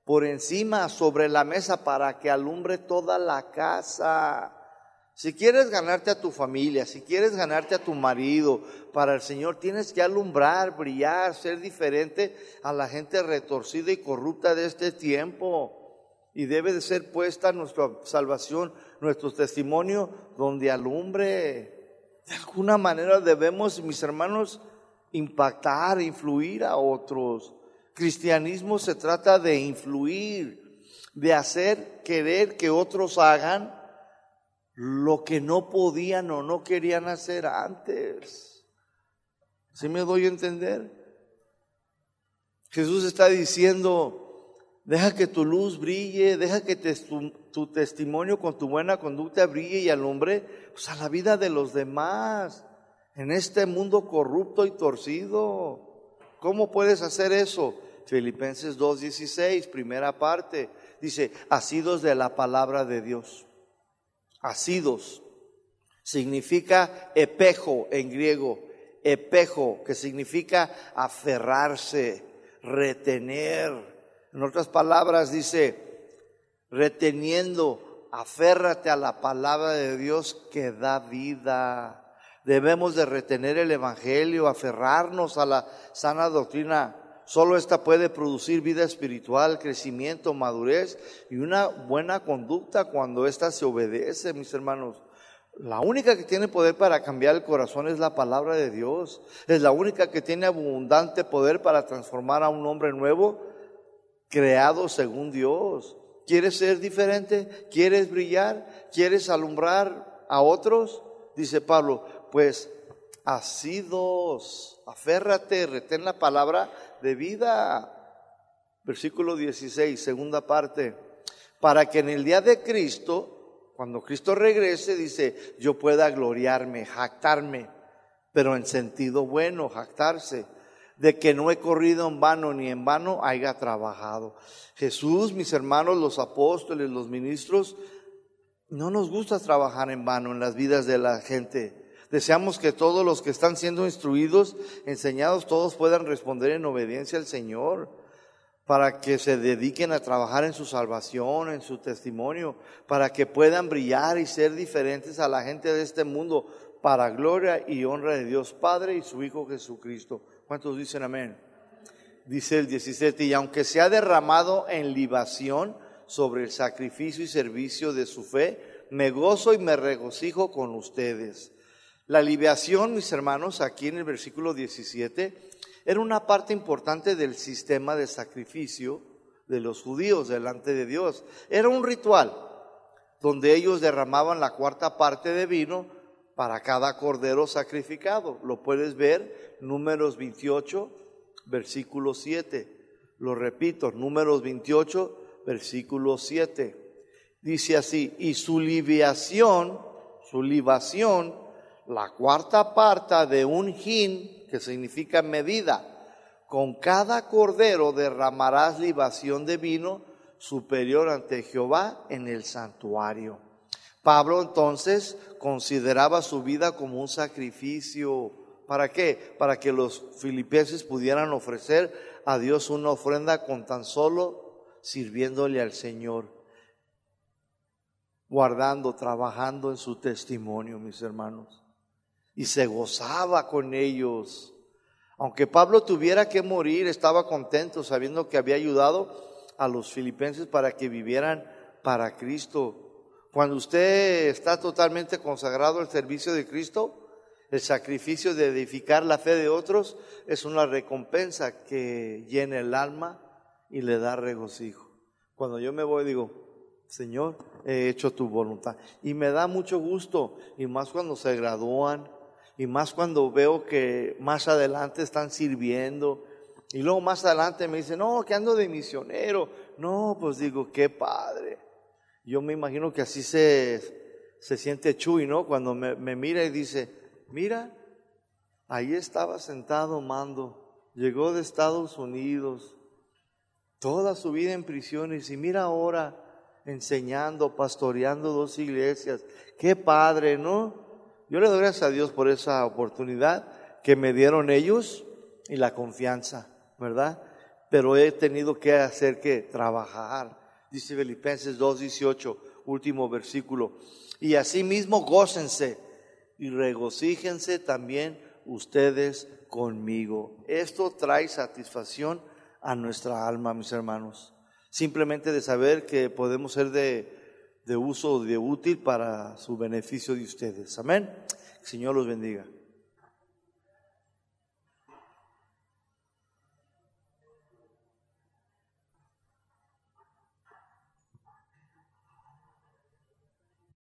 por encima, sobre la mesa, para que alumbre toda la casa. Si quieres ganarte a tu familia, si quieres ganarte a tu marido, para el Señor tienes que alumbrar, brillar, ser diferente a la gente retorcida y corrupta de este tiempo. Y debe de ser puesta nuestra salvación, nuestro testimonio, donde alumbre. De alguna manera debemos, mis hermanos, impactar, influir a otros. Cristianismo se trata de influir, de hacer querer que otros hagan lo que no podían o no querían hacer antes. ¿Sí me doy a entender? Jesús está diciendo, Deja que tu luz brille, deja que tu, testimonio con tu buena conducta brille y alumbre pues, a la vida de los demás en este mundo corrupto y torcido. ¿Cómo puedes hacer eso? Filipenses 2.16, primera parte, dice, asidos de la palabra de Dios. Asidos significa epejo en griego, epejo, que significa aferrarse, retener en otras palabras dice, reteniendo, aférrate a la palabra de Dios que da vida. Debemos de retener el Evangelio, aferrarnos a la sana doctrina. Solo esta puede producir vida espiritual, crecimiento, madurez y una buena conducta cuando ésta se obedece, mis hermanos. La única que tiene poder para cambiar el corazón es la palabra de Dios. Es la única que tiene abundante poder para transformar a un hombre nuevo creado según Dios. ¿Quieres ser diferente? ¿Quieres brillar? ¿Quieres alumbrar a otros? Dice Pablo, pues asidos, aférrate, retén la palabra de vida. Versículo 16, segunda parte. Para que en el día de Cristo, cuando Cristo regrese, dice, yo pueda gloriarme, jactarme, pero en sentido bueno, jactarse de que no he corrido en vano ni en vano haya trabajado. Jesús, mis hermanos, los apóstoles, los ministros, no nos gusta trabajar en vano en las vidas de la gente. Deseamos que todos los que están siendo instruidos, enseñados, todos puedan responder en obediencia al Señor, para que se dediquen a trabajar en su salvación, en su testimonio, para que puedan brillar y ser diferentes a la gente de este mundo, para gloria y honra de Dios Padre y su Hijo Jesucristo. ¿Cuántos dicen amén? Dice el 17, y aunque se ha derramado en libación sobre el sacrificio y servicio de su fe, me gozo y me regocijo con ustedes. La libación, mis hermanos, aquí en el versículo 17, era una parte importante del sistema de sacrificio de los judíos delante de Dios. Era un ritual donde ellos derramaban la cuarta parte de vino para cada cordero sacrificado. Lo puedes ver, números 28, versículo 7. Lo repito, números 28, versículo 7. Dice así, y su libación, su libación, la cuarta parte de un hin, que significa medida, con cada cordero derramarás libación de vino superior ante Jehová en el santuario. Pablo entonces consideraba su vida como un sacrificio. ¿Para qué? Para que los filipenses pudieran ofrecer a Dios una ofrenda con tan solo sirviéndole al Señor, guardando, trabajando en su testimonio, mis hermanos. Y se gozaba con ellos. Aunque Pablo tuviera que morir, estaba contento sabiendo que había ayudado a los filipenses para que vivieran para Cristo. Cuando usted está totalmente consagrado al servicio de Cristo, el sacrificio de edificar la fe de otros es una recompensa que llena el alma y le da regocijo. Cuando yo me voy digo, Señor, he hecho tu voluntad. Y me da mucho gusto, y más cuando se gradúan, y más cuando veo que más adelante están sirviendo. Y luego más adelante me dicen, no, que ando de misionero. No, pues digo, qué padre. Yo me imagino que así se, se siente Chuy, ¿no? Cuando me, me mira y dice, mira, ahí estaba sentado Mando, llegó de Estados Unidos, toda su vida en prisiones y mira ahora enseñando, pastoreando dos iglesias. Qué padre, ¿no? Yo le doy gracias a Dios por esa oportunidad que me dieron ellos y la confianza, ¿verdad? Pero he tenido que hacer que trabajar dice Filipenses 2.18, último versículo. Y asimismo gócense y regocíjense también ustedes conmigo. Esto trae satisfacción a nuestra alma, mis hermanos. Simplemente de saber que podemos ser de, de uso, de útil para su beneficio de ustedes. Amén. Señor los bendiga.